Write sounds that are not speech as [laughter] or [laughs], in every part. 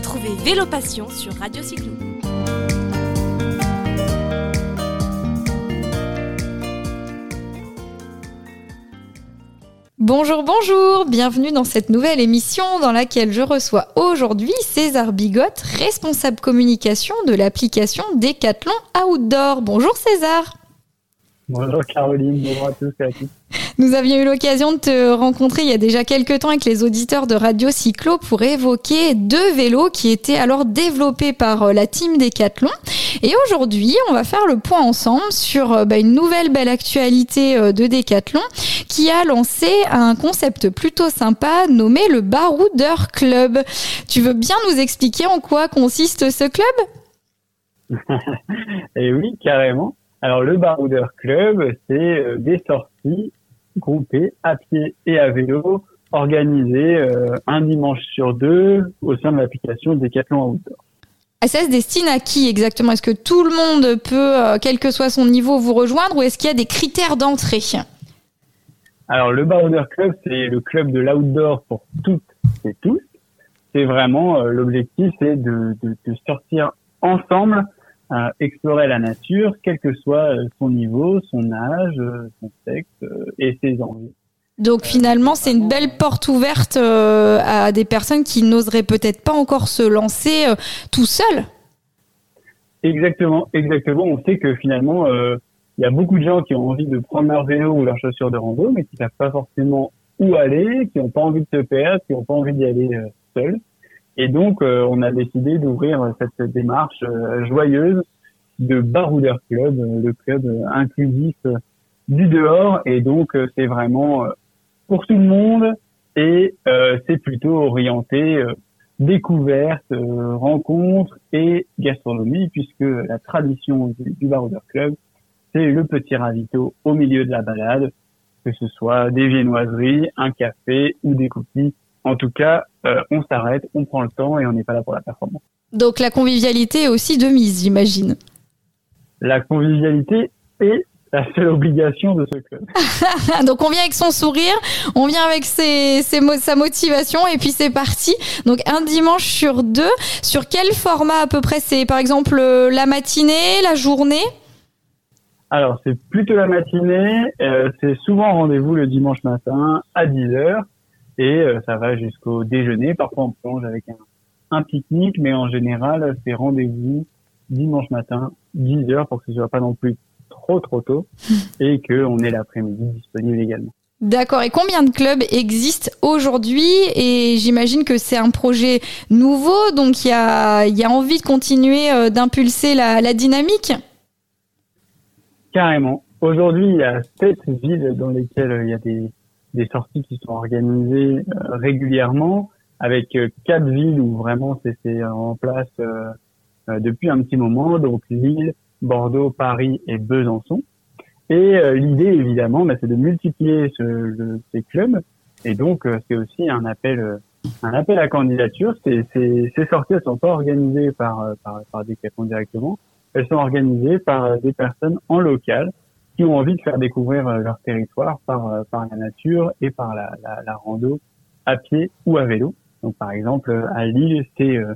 Retrouvez Vélo Passion sur Radio Cyclo. Bonjour, bonjour, bienvenue dans cette nouvelle émission dans laquelle je reçois aujourd'hui César Bigotte, responsable communication de l'application Decathlon Outdoor. Bonjour César. Bonjour Caroline, bonjour à tous et à toutes. Nous avions eu l'occasion de te rencontrer il y a déjà quelques temps avec les auditeurs de Radio Cyclo pour évoquer deux vélos qui étaient alors développés par euh, la team Decathlon. Et aujourd'hui, on va faire le point ensemble sur euh, bah, une nouvelle belle actualité euh, de Decathlon qui a lancé un concept plutôt sympa nommé le Baroudeur Club. Tu veux bien nous expliquer en quoi consiste ce club? [laughs] Eh oui, carrément. Alors le Baroudeur Club, c'est des sorties groupées à pied et à vélo organisées euh, un dimanche sur deux au sein de l'application Decathlon Outdoor. Ah, ça se destine à qui exactement? Est-ce que tout le monde peut, euh, quel que soit son niveau, vous rejoindre ou est-ce qu'il y a des critères d'entrée? Alors le Baroudeur Club, c'est le club de l'outdoor pour toutes et tous. C'est vraiment l'objectif, c'est de, de, de sortir ensemble à explorer la nature, quel que soit euh, son niveau, son âge, euh, son sexe euh, et ses envies. Donc finalement, c'est une belle porte ouverte à des personnes qui n'oseraient peut-être pas encore se lancer tout seul. Exactement, exactement. On sait que finalement, il y a beaucoup de gens qui ont envie de prendre leur vélo ou leurs chaussures de rando, mais qui savent pas forcément où aller, qui n'ont pas envie de se perdre, qui n'ont pas envie d'y aller seuls. Et donc, euh, on a décidé d'ouvrir cette démarche euh, joyeuse de Baroudeur Club, euh, le club inclusif du dehors. Et donc, c'est vraiment pour tout le monde et c'est plutôt orienté découverte, rencontre et gastronomie, puisque la tradition du, du Club, c'est le petit ravito au milieu de la balade, que ce soit des viennoiseries, un café ou des cookies en tout cas, euh, on s'arrête, on prend le temps et on n'est pas là pour la performance. Donc la convivialité est aussi de mise, j'imagine. La convivialité est la seule obligation de ce club. [laughs] Donc on vient avec son sourire, on vient avec ses, sa motivation et puis c'est parti. Donc un dimanche sur deux. Sur quel format à peu près? C'est par exemple euh, la matinée, la journée? Alors c'est plutôt la matinée. Euh, c'est souvent rendez-vous le dimanche matin à 10h et euh, ça va jusqu'au déjeuner. Parfois on plonge avec un, un pique-nique, mais en général c'est rendez-vous dimanche matin, 10 heures pour que ce soit pas non plus trop trop tôt [laughs] et qu'on ait l'après-midi disponible également. D'accord. Et combien de clubs existent aujourd'hui? Et j'imagine que c'est un projet nouveau, donc il y a, y a envie de continuer euh, d'impulser la, la dynamique? Carrément. Aujourd'hui, il y a sept villes dans lesquelles euh, il y a des, des sorties qui sont organisées euh, régulièrement avec euh, quatre villes où vraiment c'est en place euh, depuis un petit moment, donc Lille, Bordeaux, Paris et Besançon. Et l'idée évidemment, bah, c'est de multiplier ce, ces clubs et donc c'est aussi un appel un appel à candidature. Ces, ces, sorties ne sont pas organisées par, par, par des directement, elles sont organisées par des personnes en local qui ont envie de faire découvrir euh, leur territoire par, euh, par la nature et par la, rando à pied ou à vélo. Donc par exemple à Lille, c'est euh,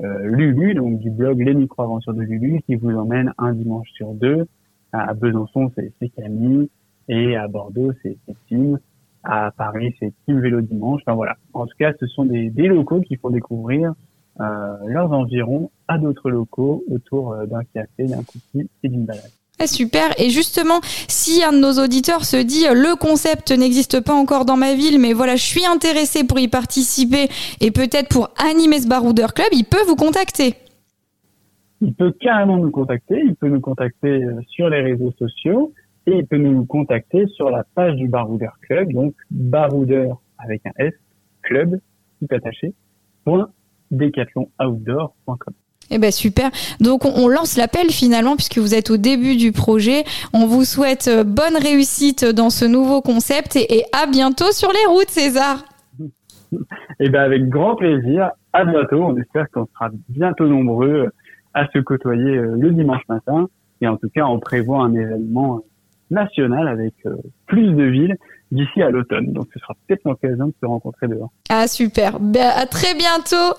Lulu, donc du blog Les Micro-Aventures de Lulu, qui vous emmène un dimanche sur deux. À Besançon, c'est Camille. Et à Bordeaux, c'est Tim. À Paris, c'est Team Vélo Dimanche. Enfin voilà. En tout cas, ce sont des, des locaux qui font découvrir euh, leurs environs à d'autres locaux autour d'un café, d'un cookie et d'une balade. Ah, super. Et justement, si un de nos auditeurs se dit le concept n'existe pas encore dans ma ville, mais voilà, je suis intéressé pour y participer et peut-être pour animer ce baroudeur club, il peut vous contacter. Il peut carrément nous contacter. Il peut nous contacter euh, sur les réseaux sociaux et il peut nous contacter sur la page du baroudeur club, donc baroudeur avec un S, club, tout attaché, point. Eh ben super. Donc on, lance l'appel finalement puisque vous êtes au début du projet. On vous souhaite euh, bonne réussite dans ce nouveau concept et, à bientôt sur les routes, César. [laughs] Eh ben avec grand plaisir. À bientôt. On espère qu'on sera bientôt nombreux à se côtoyer euh, le dimanche matin. Et en tout cas, on prévoit un événement national avec euh, plus de villes d'ici à l'automne. Donc ce sera peut-être l'occasion de se rencontrer dehors. Ah super. Ben, à très bientôt.